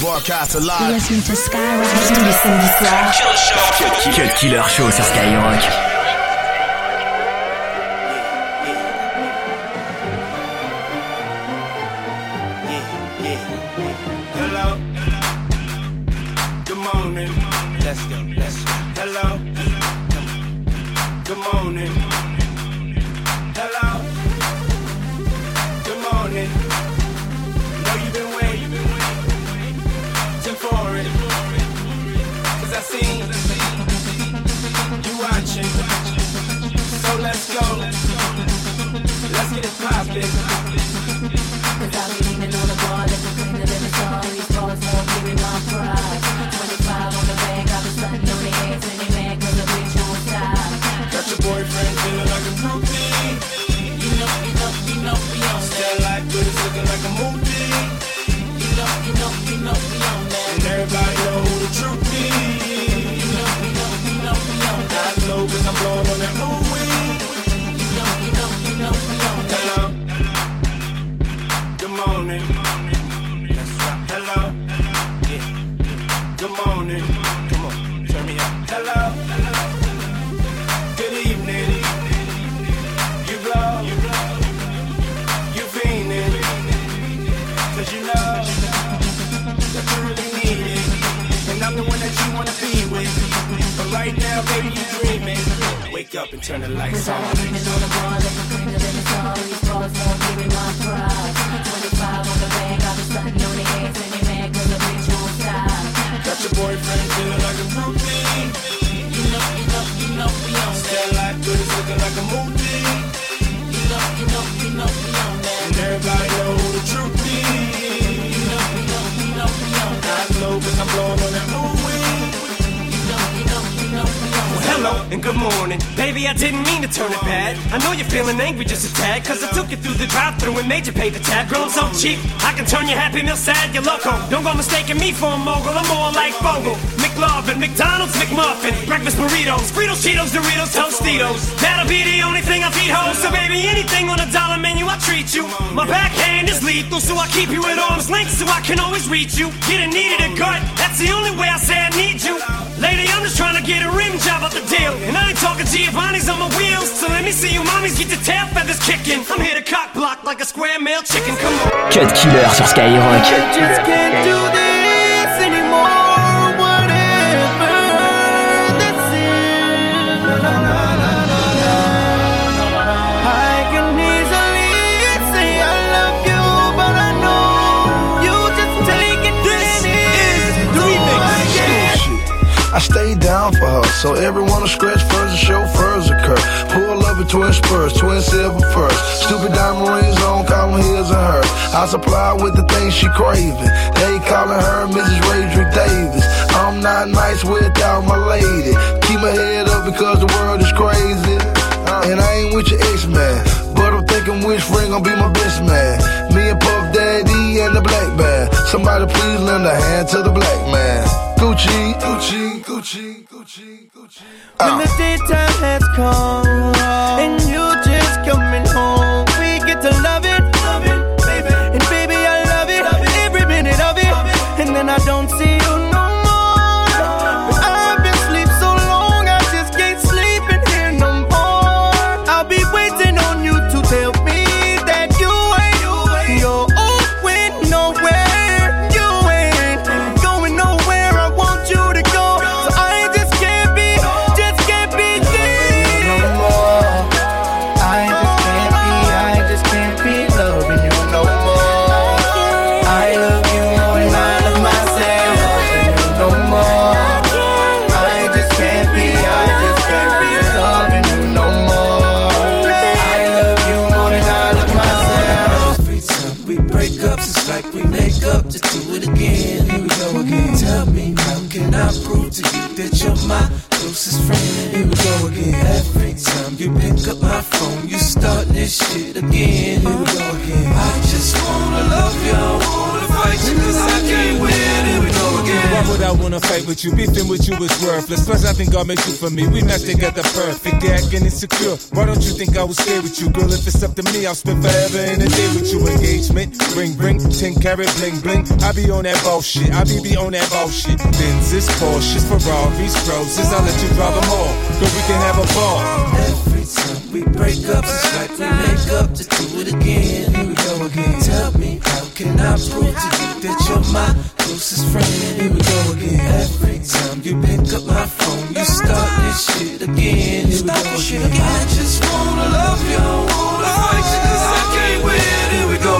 Broadcast live. Tous les samedis soirs. Cut Killer Show sur Skyrock. everybody and good morning. Baby, I didn't mean to turn it bad. I know you're feeling angry just a tad, cause I took you through the drive through and made you pay the tab. Girl, I'm so cheap, I can turn your happy meal sad, you're loco. Don't go mistaking me for a mogul, I'm more like Bogle. McLovin, McDonald's, McMuffin, breakfast burritos, Fritos, Cheetos, Doritos, Tostitos. That'll be the only thing I feed hoes. So, baby, anything on a dollar menu, I treat you. My backhand is lethal, so I keep you at arm's length so I can always reach you. Getting needed a gut, that's the only way I say I need you. Lady, I'm just trying to get a rim job out the deal. And I ain't talking Giovanni's on my wheels. So let me see you mommies get the tail feathers kicking. I'm here to cock block like a square male chicken. Come on. Cut Killer sur Skyrock. So everyone will scratch furs and chauffeurs occur. Pull up in twin spurs, twin silver furs. Stupid diamond rings on, call them his and hers. I supply with the things she craving. They calling her Mrs. Radric Davis. I'm not nice without my lady. Keep my head up because the world is crazy. And I ain't with your ex-man, but I'm thinking which ring gon' be my best man. Me and Puff Daddy and the black man. Somebody please lend a hand to the black man. Gucci, Gucci, Gucci, Gucci, Gucci. When the daytime has come and you just coming home, we get to love it, love it, this shit again. Here we go again. I just wanna love you, I wanna fight you, I can't win. Here we go again. I wanna fight with you. Beefing with you is worthless. Plus, I think God makes you for me. We match together perfect. Acting insecure. Why don't you think I would stay with you? Girl, if it's up to me, I'll spend forever in a day with you. Engagement, ring, ring, 10 carat, bling, bling. I be on that bullshit. I be be on that bullshit. Benzes, Porsches, Ferraris, Roses. I'll let you drive them all. Girl, we can have a ball. We break up, it's like we make up to do it again. Here we go again. Tell me, how can I prove to you that you're my closest friend? Here we go again. Every time you pick up my phone, you start this shit again. Here we go again. I just wanna love you, wanna fight you,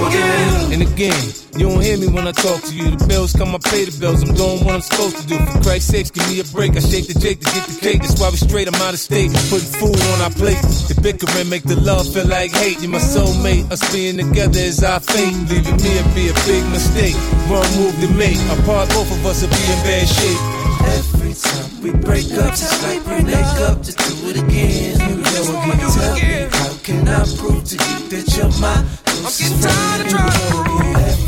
again. And again, you don't hear me when I talk to you. The bills come, I pay the bills. I'm doing what I'm supposed to do. For Christ's sakes, give me a break. I shake the Jake to get the cake. That's why we straight. I'm out of state, putting food on our plate. The bickering make the love feel like hate. You're my soulmate. Us being together is our fate. Leaving me would be a big mistake. Wrong move to make. Apart, both of us will be in bad shape. Every time we break up, it's like we make up to do it again. We go again. Tell me, how can I prove to you that you're my closest friend? Here we go again. Every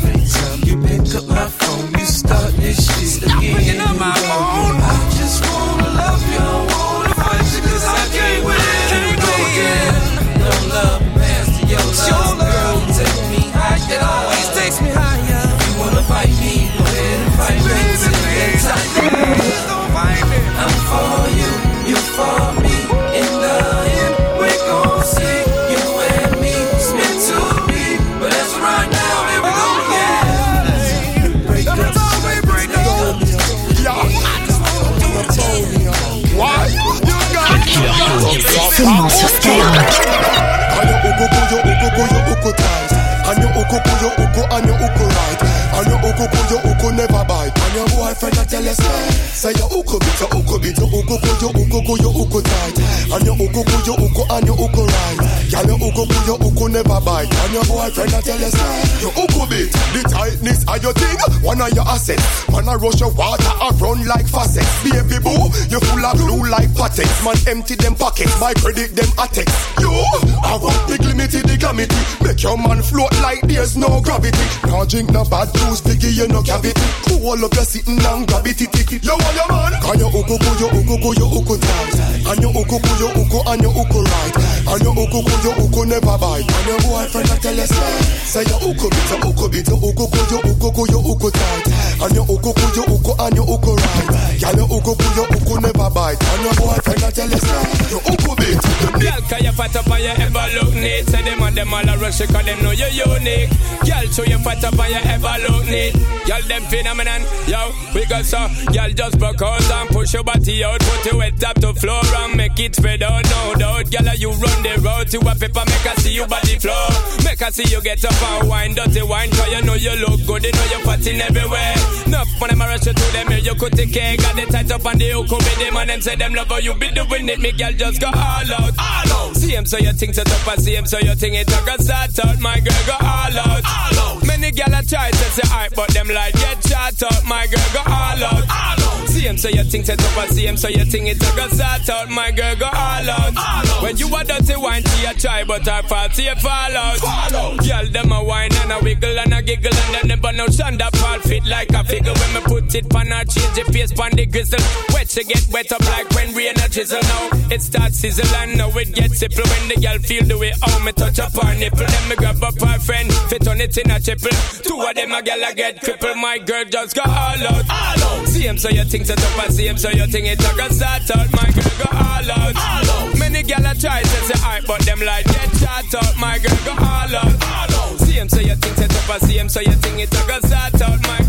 orgullo never bite. And your boyfriend a tell you say, your uku bit the tightness of your thing. One of your assets. Man a rush your water a run like faucets. Baby boo, you full of glue like patents. Man empty them pockets. My credit them attacks. You, I want big limited the glamity. Make your man float like there's no gravity. Now drink no bad juice, biggie you no cavity. Cool up your sitting and grab it, tick it. You want your man? Can you uku ku you uku ku you uku tight? And you uku ku you uku and you uku right. And you uku ku you uku never bite. Your boyfriend a tell you say, say you uku bit you uku bit you uku ku you uku ku you uku tight. And you uku ku you uku and you uku right. Girl you uku ku you uku never bite. And your boyfriend a tell you say, you uku bit. Girl, can you fat up and you ever look neat? Say them and them all a rush cause them know you're unique. Girl, so you fat up and you ever look neat. Girl, them phenomenon, yo, we got so. Girl, just broke out and push your body out, put your head up to floor and make it spread out, no doubt. Girl, you run the road to a paper, make her see you body flow. Make her see you get up and wine, dirty wine, cause you know you look good, you know you're everywhere. Enough when them a rush you to them, here you could take care, got the tight up and the hook with them, and them say them love how you be doing it, me girl, just go all out. All out. See him so you think set up and see him so you think it a go start out. My girl go all out. All out. Many gal a try to say alright, but them like get shot out. My girl go all out. All out. See him so you think set up and see him so you think it a go start out. My girl go all out. All out. When you a dirty wine, she a try, but I fall, see you fall out. Fall out. Girl them a wine and a wiggle and a giggle and then never no shanda fall fit like a figure when me put it pan her change the face pan the grizzle. Wet she get wet up like when rain a drizzle now. It starts sizzle and now it gets simple when the girl feel the way how me touch up her nipple. Then me grab up her friend, fit on it in a triple. Two of them a girl a get cripple. My girl just go all out. All out. See him so you think set up and see him so you think it a go start out. My girl go all out. All out. Many girl a try to say alright, but them like get shot out. My girl go all out. All out. See him so you think set up and see him so you think it a go start out. My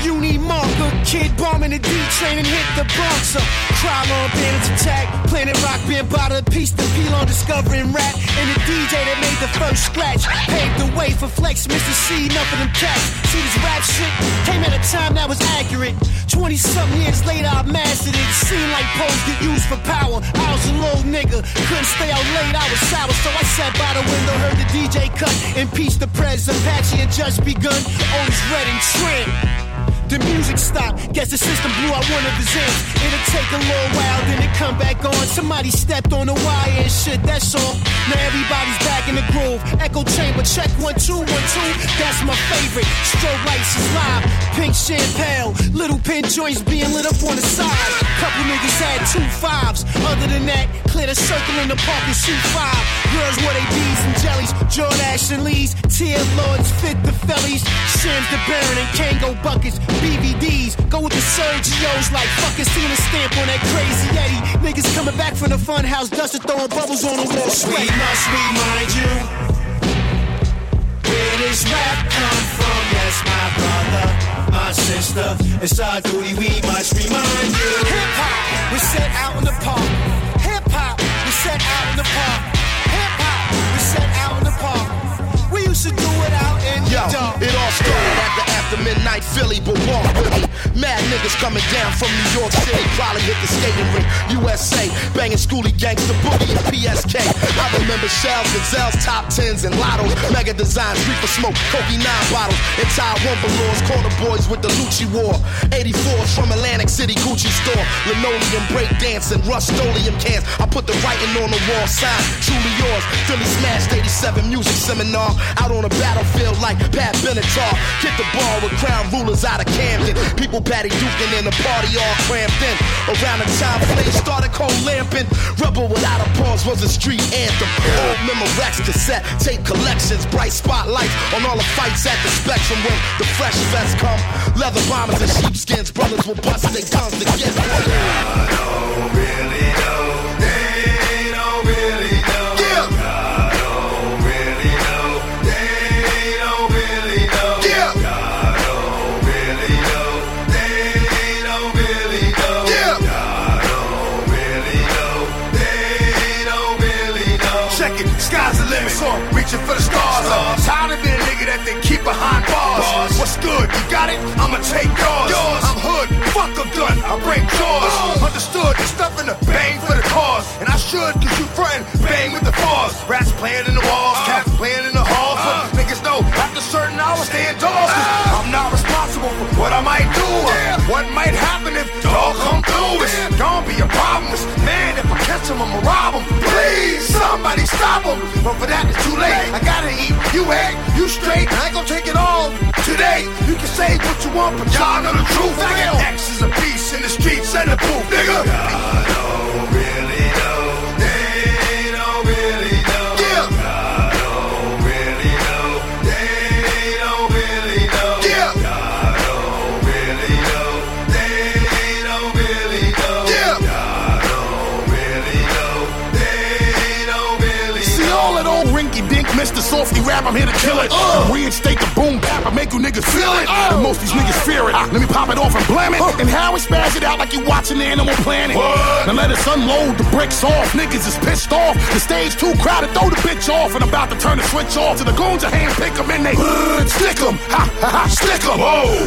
D train and hit the Bronx. Uh, Krylon bandits attack. Planet Rock bought a piece to peel on discovering rap. And the DJ that made the first scratch paved the way for Flex, Mr. Cee, enough of them cats. See this rap shit came at a time that was accurate. 20 something years later, I mastered it. Seemed like pose get used for power. I was a little nigga, couldn't stay out late, I was sour. So I sat by the window, heard the DJ cut. Impeach the prez, Apache had just begun. Always red and trim. The music stopped, guess the system blew out one of his amps. It'll take a little while, then it come back on. Somebody stepped on the wire and shit, that's all. Now everybody's back in the groove. Echo chamber, check one, two, one, two. That's my favorite. Strobe lights is live, pink champagne, little pin joints being lit up on the side. Couple niggas had two fives. Other than that, clear the circle in the park and shoot five. Girls wore they bees and jellies, Jordache and Lee's, Tear Lords, Fit the Fellies, Shams the Baron and Kangol buckets. BVDs. Go with the Sergios like fucking seeing a stamp on that crazy Eddie. Niggas coming back from the fun house, dusting throwing bubbles on the wall. We must remind you where this rap come from. Yes, my brother, my sister. It's our duty. We must remind you. Hip hop we set out in the park. Hip hop we set out in the park. Hip hop was set out in the park. We used to do it out in Yo, the dark. it all started at the after midnight Philly, but walk with me. Mad niggas coming down from New York City, probably hit the skating rink. USA, banging Schoolly gangsta boogie and PSK. I remember shells, gazelles, top tens, and lottos. Mega designs, reefer smoke, Cokie 9 bottles. Entire one balloons, corner boys with the Lucci war. 84s from Atlantic City Gucci store. Linoleum break dancing, rust-oleum cans. I put the writing on the wall sign. Truly yours, Philly smashed 87 music seminar. Out on the battlefield like Pat Benatar. Hit the ball with crown rulers out of Camden. People patty duking in the party all cramped in. Around the time flames started cold lamping. Rebel without a pause was a street anthem. Old Memorex cassette, tape collections, bright spotlights on all the fights at the spectrum. When the fresh vest come, leather bombers and sheepskins, brothers will bust their guns to get the. Uh, tired of being a nigga that they keep behind bars. What's good? You got it? I'ma take yours. I'm hood, fuck a gun, I break jaws. Understood, there's nothing to bang for the cause. And I should, cause you frontin', bang with the force. Rats playing in the walls, cats playing in the halls. But niggas know after certain hours stay indoors. Cause I'm not responsible for what I might do. or What might happen if dog come through. It's gonna be a problem. It's, man, if I catch him, I'ma rob him. Please, somebody stop him. But for that, it's too late. I gotta eat. You ain't, you straight. I ain't gonna take it all today. You can say what you want, but y'all know the truth. Nigga, X is a beast in the streets and the booth, nigga. Softy rap, I'm here to kill it. Reinstate the boom bap, I make you niggas feel it. And most these niggas fear it. Let me pop it off and blam it. And how we spaz it out like you watching the Animal Planet. Now let us unload the bricks off. Niggas is pissed off. The stage too crowded, throw the bitch off. And I'm about to turn the switch off. To the goons, a hand pick 'em and they stick 'em. Ha ha ha, stick 'em.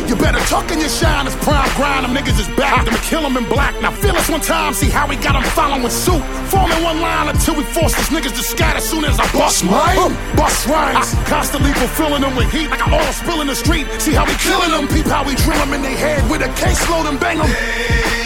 You better tuck in your shine, it's prime grind. Them niggas is back. I'ma kill 'em in black. Now feel us one time, see how we got 'em following suit. Forming one line until we force these niggas to scatter soon as I bust mine. Bust rhymes. Constantly fulfilling them with heat like I all spill in the street. See how we killing them. Peep how we drill them in their head with a caseload and bang them.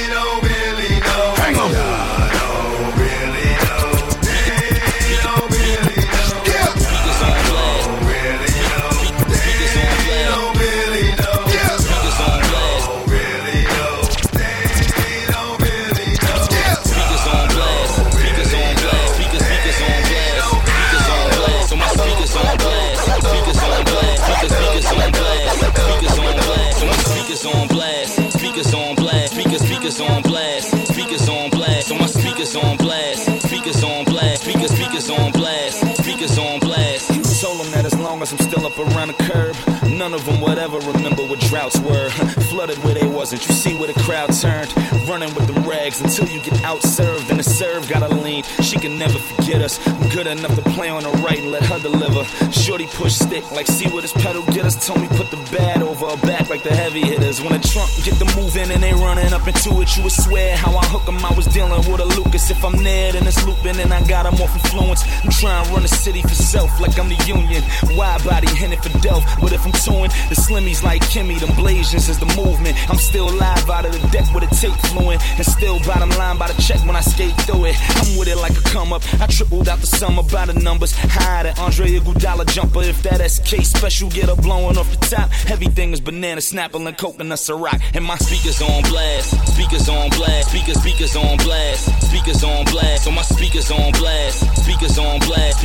Speakers on blast, speakers on blast, on my speakers on blast, speakers on blast, speakers, speakers on blast, speakers on blast. Told them that as long as I'm still up around the curb, none of them would ever remember what droughts were. Flooded where they wasn't, you see where the crowd turned. Running with the rags until you get outserved, and the serve gotta lean. She can never forget us. I'm good enough to play on the right and let her deliver. Shorty push stick, like see what this pedal get us. Told me put the bad over her back like the heavy hitters. When the trunk get the moving and they running up into it, you would swear how I hook 'em. I was dealing with a Lucas. If I'm near, then it's looping, and I got 'em off influence. I'm trying to run the city for self like I'm the union. Wide body heading for Delph. But if I'm touring, the slimmies like Kimmy, them Blasians is the movement. I'm still live out of the deck with a tape fluent. And still bottom line by the check when I skate through it. I'm with it like a come up. I tripled out the summer by the numbers. High the Andre Iguodala jumper. If that SK special get her blowing off the top. Everything is banana, snapple, and coconut Ciroc. And my speakers on blast. Speakers on blast. Speakers, speakers on blast. Speakers on blast. So my speakers on blast.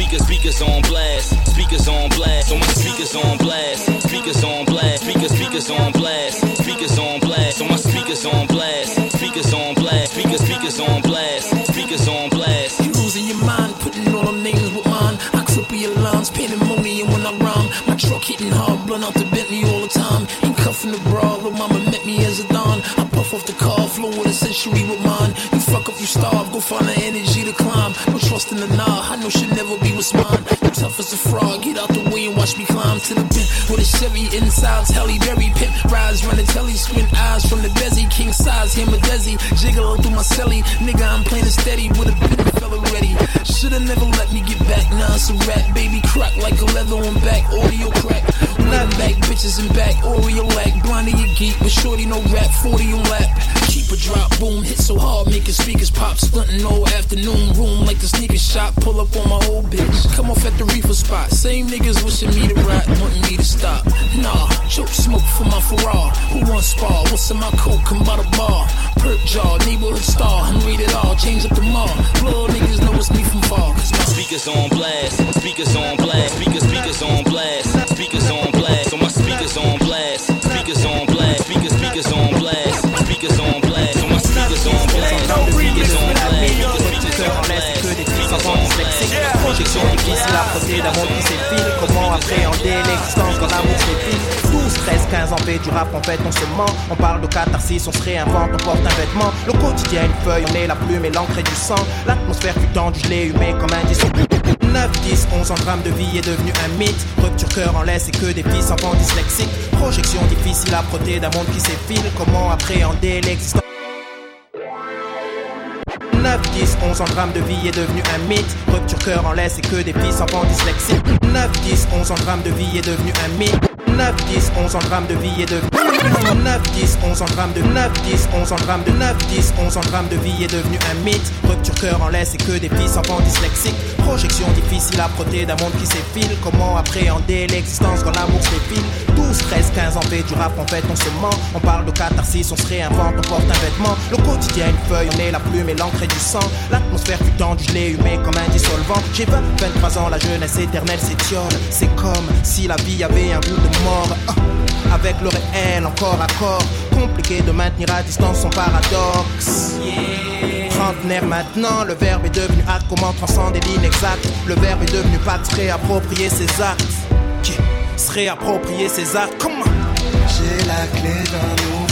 Speakers. Speakers, on blast. Speakers on blast. So my speakers on blast. Speakers on blast. Speakers, speakers on blast. Speakers on blast. So my speakers on blast. Speakers on blast. Speakers, speakers on blast. Speakers on blast. You losing your mind, putting all them names with mine. I triple your lines, pandemonium when I rhyme. My truck hitting hard, blunt out the Bentley all the time. Ain't cuffing the bra, little mama met me as a don. I off the car, flow with a century with mine. You fuck up, you starve, go find the energy to climb. No trust in the nah, I know she'll never be what's mine. You tough as a frog, get out the way and watch me climb to the pin. With a Chevy insides, Halle Berry pimp. Rise, run the telly, squint eyes from the bezzy. King size, him a desi. Jiggle through my celly. Nigga, I'm playing it steady with a bit of fella ready. Shoulda never let me get back, now it's a rap. Baby crack like a leather on back, audio crack. Back, bitches in back, Oreo lack. Blondie you geek, but shorty no rap, 40 on lap. Keep a drop, boom, hit so hard, making speakers pop. Stunting all afternoon, room like the sneaker shop. Pull up on my old bitch, come off at the reefer spot. Same niggas wishing me to ride, wanting me to stop. Nah, choke smoke for my Ferrari. Who wants spar? What's in my coat? Come by the bar. Perk jaw, neighborhood star. I'm read it all, change up the mall. Little niggas know it's me from far. Cause my Speakers on blast. Speakers on blast. Speakers, speakers on blast. Speakers on blast. So my speakers on blast. Speakers on blast. Speakers, speakers on blast. Speakers on blast. So my speakers on blast. Speakers on blast. Blast. que des. Projection difficile à frotter d'un monde qui s'effile. Comment appréhender l'existence quand l'amour s'effile 12, 13, 15 ans fait du rap, en fait on se ment. On parle de catharsis, on se réinvente, on porte un vêtement. Le quotidien, une feuille, on est la plume et l'encre et du sang. L'atmosphère fut tendue, je l'ai humé comme un disque. 9, 10, 11 en drame de vie est devenu un mythe. Rupture cœur en laisse et que des fils enfants dyslexiques. Projection difficile à frotter d'un monde qui s'effile. Comment appréhender l'existence? 9, 10, 11 en drame de vie est devenu un mythe. Rupture cœur en laisse et que des fils enfants dyslexiques. 9, 10, 11 en drame de vie est devenu un mythe. 9, 10, 11 en drame de vie est devenu 9, 10, 11 en drame de 9, 10, 11 en drame de 9, 10, 11 en drame de vie est devenu un mythe. Rupture cœur en laisse et que des fils enfants dyslexiques. Projection difficile à frotter d'un monde qui s'effile. Comment appréhender l'existence quand l'amour s'effile 12, 13, 15 ans fait du rap, en fait on se ment. On parle de catharsis, on se réinvente, on porte un vêtement. Le quotidien, une feuille, on est la plume et l'encre du sang. L'atmosphère fut tendue, je l'ai humé comme un dissolvant. J'ai 20, 23 ans, la jeunesse éternelle s'étiole. C'est comme si la vie avait un goût de mort. Ah, avec le réel, encore à corps. Compliqué de maintenir à distance son paradoxe. Trentenaire maintenant, le verbe est devenu acte. Comment transcender l'inexact? Le verbe est devenu pacte, se réapproprier ses actes. Qui se réapproprier ses actes Comment J'ai la clé d'un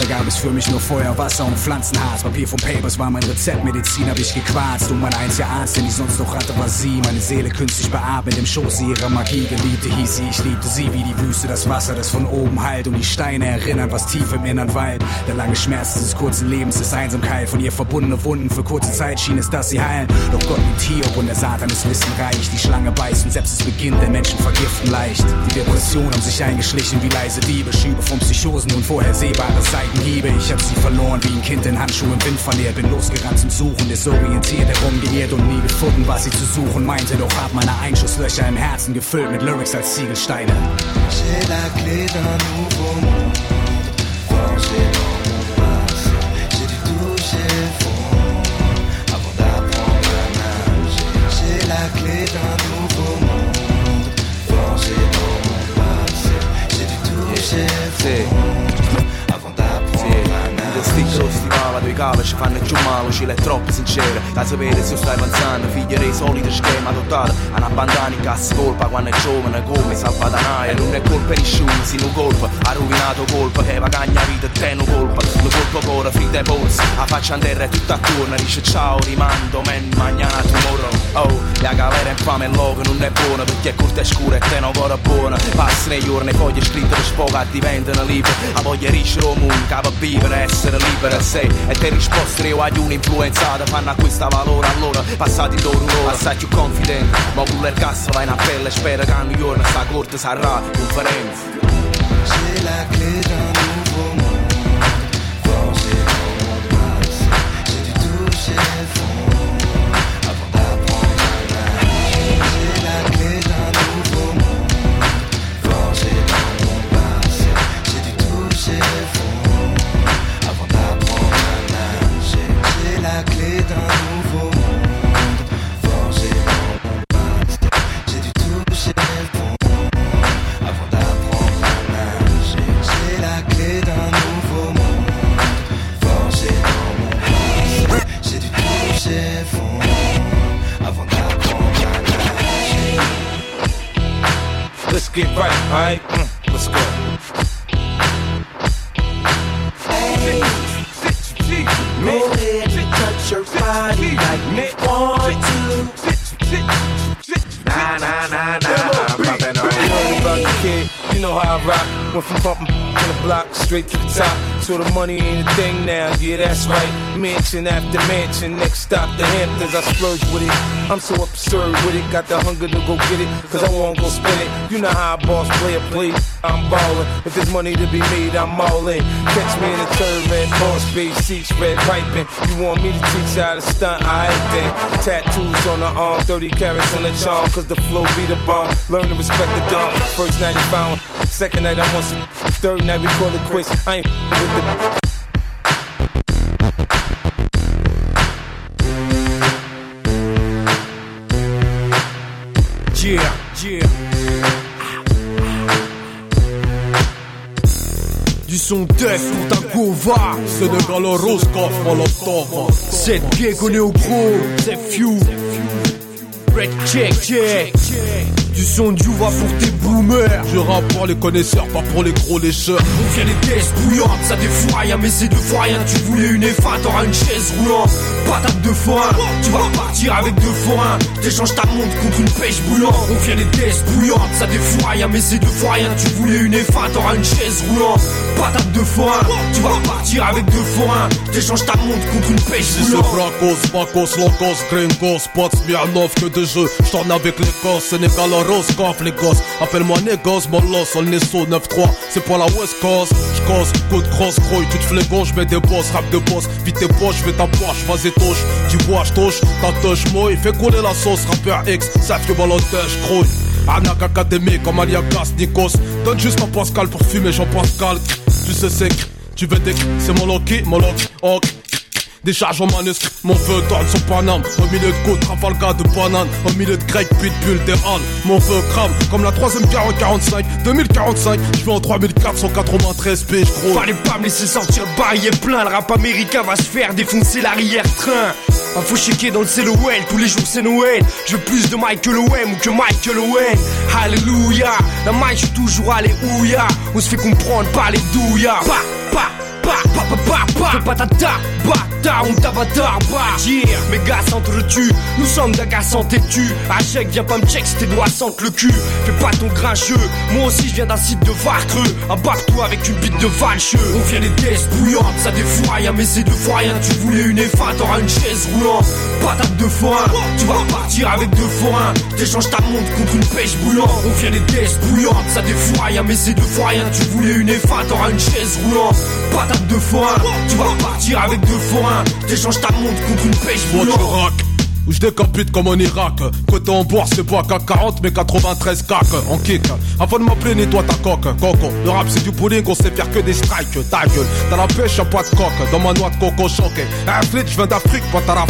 Feuerwasser gab es für mich nur Feuerwasser und Pflanzenharz. Papier vom Papers war mein Rezept, Medizin hab ich gequarzt. Und mein einziger Arzt, den ich sonst noch hatte, war sie. Meine Seele künstlich beatmet im Schoß ihrer Magie. Geliebte hieß sie, ich liebte sie wie die Wüste, das Wasser, das von oben heilt. Und die Steine erinnern, was tief im Innern weilt. Der lange Schmerz dieses kurzen Lebens ist Einsamkeit. Von ihr verbundene Wunden, für kurze Zeit schien es, dass sie heilen. Doch Gott liebt Hiob und der Satan ist wissenreich. Die Schlange beißt und selbst es beginnt, der Menschen vergiften leicht. Die Depressionen haben sich eingeschlichen wie leise Diebe. Schübe von Psychosen und vorhersehbare Seitenhiebe. Ich hab sie verloren wie ein Kind in Handschuhen im Wind verliert. Bin losgerannt zum Suchen, desorientiert herumgeirrt und nie gefunden, was sie zu suchen meinte. Doch hab meine Einschusslöcher im Herzen gefüllt mit Lyrics als Ziegelsteine. J'ai la clé. Ci è troppo sincera Da sapere se stai pensando, figlio dei soliti schemi adottati A una bandana in cassa colpa quando è giovane come Salvatanaia Non è colpa di nessuno, si non colpa. Ha rovinato colpa che va cagna vita e te non colpa. Lo colpo cuore, frida e polsi La faccia in terra e tutto attorno Dice ciao, rimando, men, mañana, tomorrow Oh, la galera infame e logo non è buona Perché è corta e scura e te non ancora buona. Passano i giorni, foglie scritte per sfoga diventano libere La voglia di il mondo, cava vivere, essere libera a sé E te risposte io agli un'influenzata Fanno acquista valore allora, passati loro loro Assai più confidente, ma pure il cazzo va in appello E spera che un giorno sta corte sarà conferenza So the money ain't a thing now, yeah, that's right. Mansion after mansion, next stop the Hamptons. I splurge with it. I'm so absurd with it. Got the hunger to go get it, cause I won't go spend it. You know how I boss play. I'm ballin'. If there's money to be made, I'm all in. Catch me in the third man, boss base seats, red piping. You want me to teach you how to stunt? I ain't then. Tattoos on the arm, 30 carats on the charm, cause the flow be the bomb. Learn to respect the dawn. First night he found, second night I want some. Third night we call it quits. I ain't with the. son test Utakuva C'est de l'horoscope Molotov C'est Diego Neogro C'est Few Break check check. Du son du va pour tes boomers. Je rappe pour les connaisseurs, pas pour les gros lécheurs. On vient des tests bouillantes, ça défouraille rien Mais c'est deux fois rien, tu voulais une F1 T'auras une chaise roulante, patate de foin Tu vas partir avec deux forains. T'échanges ta montre contre une pêche bouillante On vient des tests bouillantes, ça défouraille rien Mais c'est deux fois rien, tu voulais une F1 T'auras une chaise roulante, patate de foin Tu vas partir avec deux forains. T'échanges ta montre contre une pêche boulante Bracos, Bacos, Locos, Gringos, Spots, Smirnov, que de jeux. J'tourne avec les gosses, Sénégal, Appelle-moi Négos, Molos, on est sous 9-3. C'est pour la West Coast. J'cause, coup de cross, croy, tu te fais je mets des boss, rap de boss. Vite tes poches, fais ta poche, vas-y touche. Tu vois, j'touche, ta touche, moi, fais couler la sauce, rappeur X, savent que balotage, croy. Anak Académie comme Aliagas, Nikos. Donne juste un Pascal pour fumer, Jean-Pascal. Tu sais, c'est tu veux des c'est mon Loki, mon Loki, ok. Des charges en manuscrit, mon feu tourne son Paname Au milieu de côte, Trafalgar de banane Au milieu de grec, pitbull, des halles Mon feu crame, comme la troisième guerre en 45 2045, je vais en 3493 piges gros Fallait pas me laisser sortir le barillet plein, le rap américain va se faire défoncer l'arrière-train. Info checker dans le CLOL, tous les jours c'est Noël. Je veux plus de Michael Owen ou que Michael Owen. Alléluia, la maille je suis toujours allé ouya. On se fait comprendre par les douillards. Pa, pa, pa, pa, pa, pa, pa. Fais pas ta ta, bâtard, on t'avatar, bah. Yeah, mes gars s'entretuent, nous sommes d'agaçants têtus. Achèque, viens pas me check si tes doigts sentent le cul. Fais pas ton grincheux, moi aussi je viens d'un site de Varcreux. Embarque-toi avec une bite de valcheux. On vient des tests bouillantes, ça défouraille mais c'est deux fois rien. Tu voulais une F1, t'auras une chaise roulante. Patate de forain, tu vas repartir avec deux forains. T'échanges ta montre contre une pêche bouillante. On vient des tests bouillantes, ça défouraille mais c'est deux fois rien. Tu voulais une F1, t'auras une chaise roulante. Patate de forain, tu vas partir avec deux forains, t'échanges ta montre contre une pêche volante rock où je décapite comme en Irak. Côté en boire, c'est bois K40, mais 93 cac en kick. Avant de m'appeler, nettoie ta coque, coco. Le rap, c'est du bowling, on sait faire que des strikes. Ta gueule, la pêche, un pas de coque, dans ma noix de coco choqué. Un flit, je viens d'Afrique, pas t'as la.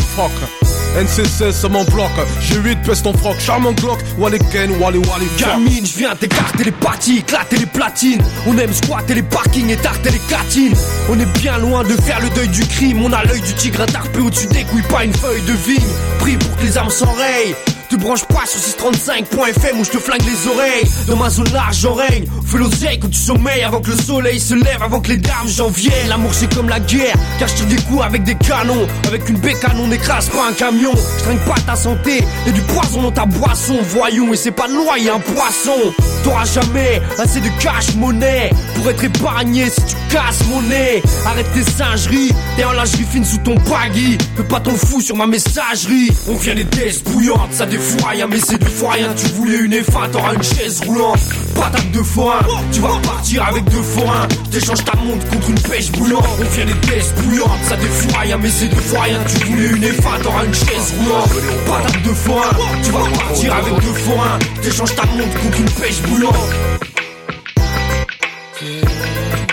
NC16, ça m'en bloque. J'ai 8 peste ton froc, charmant Glock. Wally Ken, Wally Wally. Gamine, je viens t'écarter les parties, éclater les platines. On aime squatter les parkings et tarter les catines. On est bien loin de faire le deuil du crime. On a l'œil du tigre intarpé au-dessus des couilles, pas une feuille de vigne. Pris pour que les armes s'enrayent. Tu branches pas sur 635.fm où je te flingue les oreilles. Dans ma zone large, j'en règne. Fais l'oseille quand tu sommeilles avant que le soleil se lève, avant que les dames j'en viennent. L'amour c'est comme la guerre, car je tire des coups avec des canons. Avec une bécane, on n'écrase pas un camion. Je pas ta santé, y'a du poison dans ta boisson. Voyons, et c'est pas de y'a un poisson. T'auras jamais assez de cash monnaie pour être épargné si tu casses mon nez. Arrête tes singeries, t'es en lingerie fine sous ton baggy. Fais pas ton fou sur ma messagerie. On vient des tests bouillantes, ça défouraille, mais c'est rien. Tu voulais une F1, t'auras une chaise roulante. Patate de foin, tu vas partir avec deux forains. T'échanges ta montre contre une pêche bouillante. On vient des tests bouillantes, ça défouraille, mais c'est deux fois rien. Tu voulais une F1, t'auras une chaise roulante. Patate de foin, tu vas partir avec deux forains. T'échanges ta montre contre une pêche bouillante.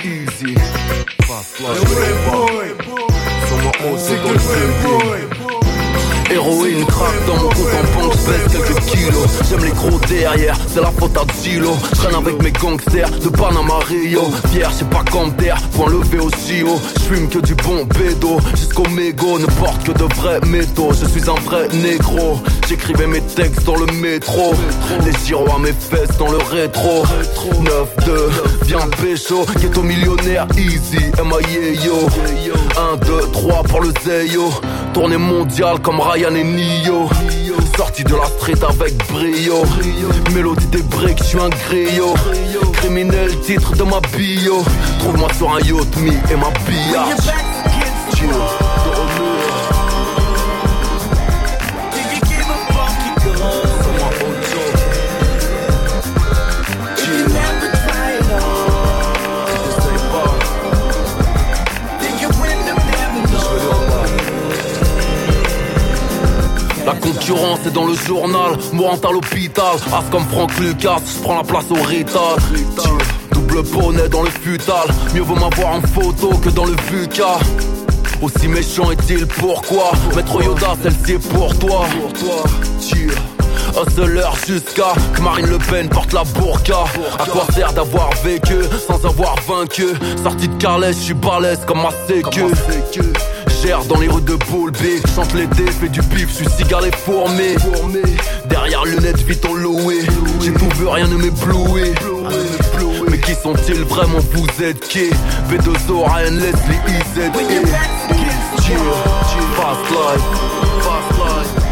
Easy. Sur mon haut, c'est dans le building. Héroïne craque dans mon compte en banque, pèse quelques kilos. J'aime les gros derrière, c'est la faute à Zilo. Traîne avec mes gangsters de Panama Rio. Fier, j'ai pas comme point levé aussi haut. Je fume que du bon bédo, jusqu'au mégot, ne porte que de vrais métaux. Je suis un vrai négro, j'écrivais mes textes dans le métro. Les gyros à mes fesses dans le rétro. 9-2, viens pécho, ghetto millionnaire, easy, M.I.A. yo. 1, 2, 3 pour le Zeyo. Tournée mondiale comme Ryan et Nio. Sorti de la street avec brio. Mélodie des breaks, je suis un griot. Criminel, titre de ma bio. Trouve-moi sur un yacht, me et ma billard. Dans le journal, mourant à l'hôpital. As comme Franck Lucas, prends la place au Rital. Double bonnet dans le futal, mieux vaut m'avoir en photo que dans le VUCA. Aussi méchant est-il pourquoi? Maître Yoda, celle-ci est pour toi. Hustler jusqu'à que Marine Le Pen porte la burqa À quoi sert d'avoir vécu sans avoir vaincu? Sorti de Carles, je suis balèze comme ma sécu Dans les rues de Boulby Chante l'été, fais du pif, suis cigare et fourmé Derrière lunettes, vite en loué. J'ai tout vu, rien ne m'éblouit Mais qui sont-ils vraiment, vous êtes qui? V2O, Ryan Leslie, IZ fast life, fast life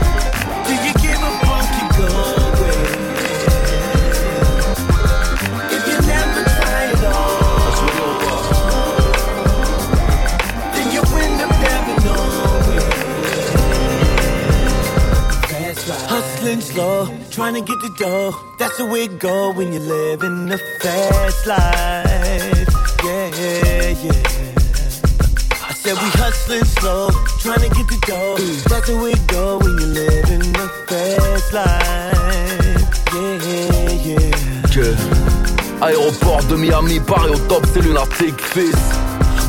trying to get the dough. That's the way it go when you live in the fast life. Yeah, yeah. I said we hustling slow, trying to get the dough. That's the way it go when you live in the fast life. Yeah, yeah. que Aéroport de Miami, Paris au top, c'est lunatique fils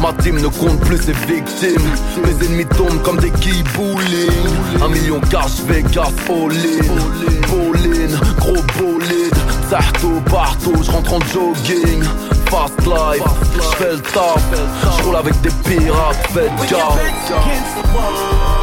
Ma team ne compte plus ses victimes. Mes ennemis tombent comme des quilles bowling Un million cash Vegas all-in Bowling, gros bolide Sarto partout, je rentre en jogging. Fast life, je fais le taf. Je roule avec des pirates, faites gaffe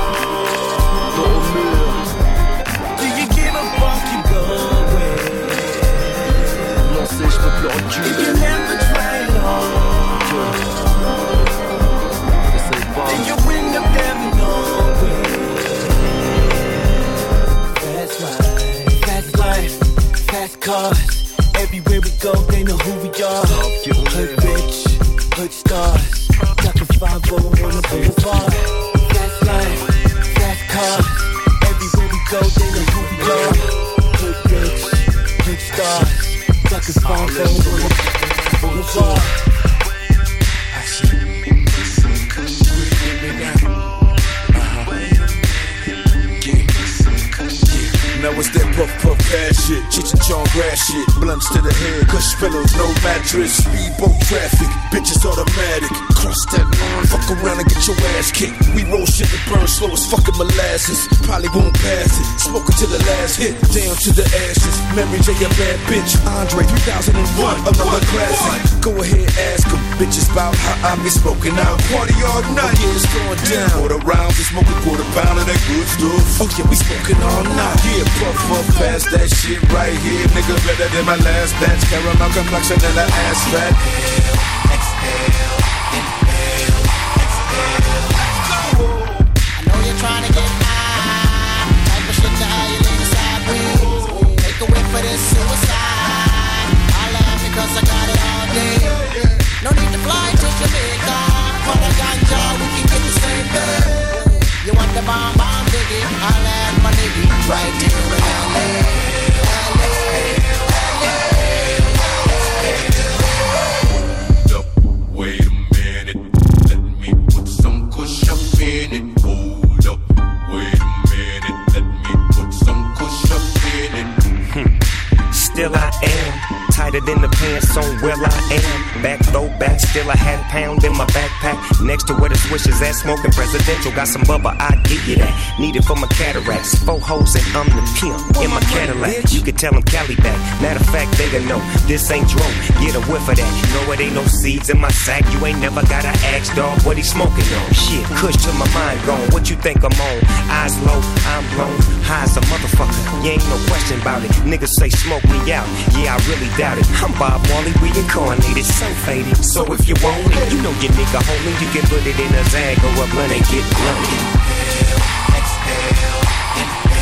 To the last hit, down to the ashes. Memory J, a bad bitch. Andre 3001, another classic. Go ahead, ask them. Bitches about how I be smoking out. Party all night. Yeah, it's going down. Quarter rounds, we smoking quarter pound of that good stuff. Oh, yeah, we smoking all night. Yeah, puff, puff, pass that shit right here. Nigga, better than my last batch. Caramel complexion and the ass fat. Exhale, exhale, exhale, exhale. I know you're trying to get Because I got it all day. No need to fly to Jamaica. For the ganja, we can get the same thing. You want the bomb bomb diggy? I'll add my nigga right here in LA. Wait a minute, let me put some kush up in it. Hold up, wait a minute, let me put some kush up in it. Still I am tighter than the pants on where I am. Back though back, still a half pound in my backpack. Next to where the swishes at, smoking presidential. Got some bubba, I give you that. Need it for my cataracts. Four hoes and I'm the pimp in my Cadillac. You can tell them Cali back. Matter of fact, they gonna know this ain't drone. Get a whiff of that. Know it ain't no seeds in my sack. You ain't never gotta ask dog what he smoking on. Shit, kush to my mind gone. What you think I'm on? Eyes low, I'm blown. High as a motherfucker. You ain't no question about it. Niggas say smoke me out. Yeah, I really doubt it. I'm Bob Marley reincarnated, so faded. So if you want it, you know your nigga homie. You can put it in a zag or a blunt get blunted. Exhale, exhale,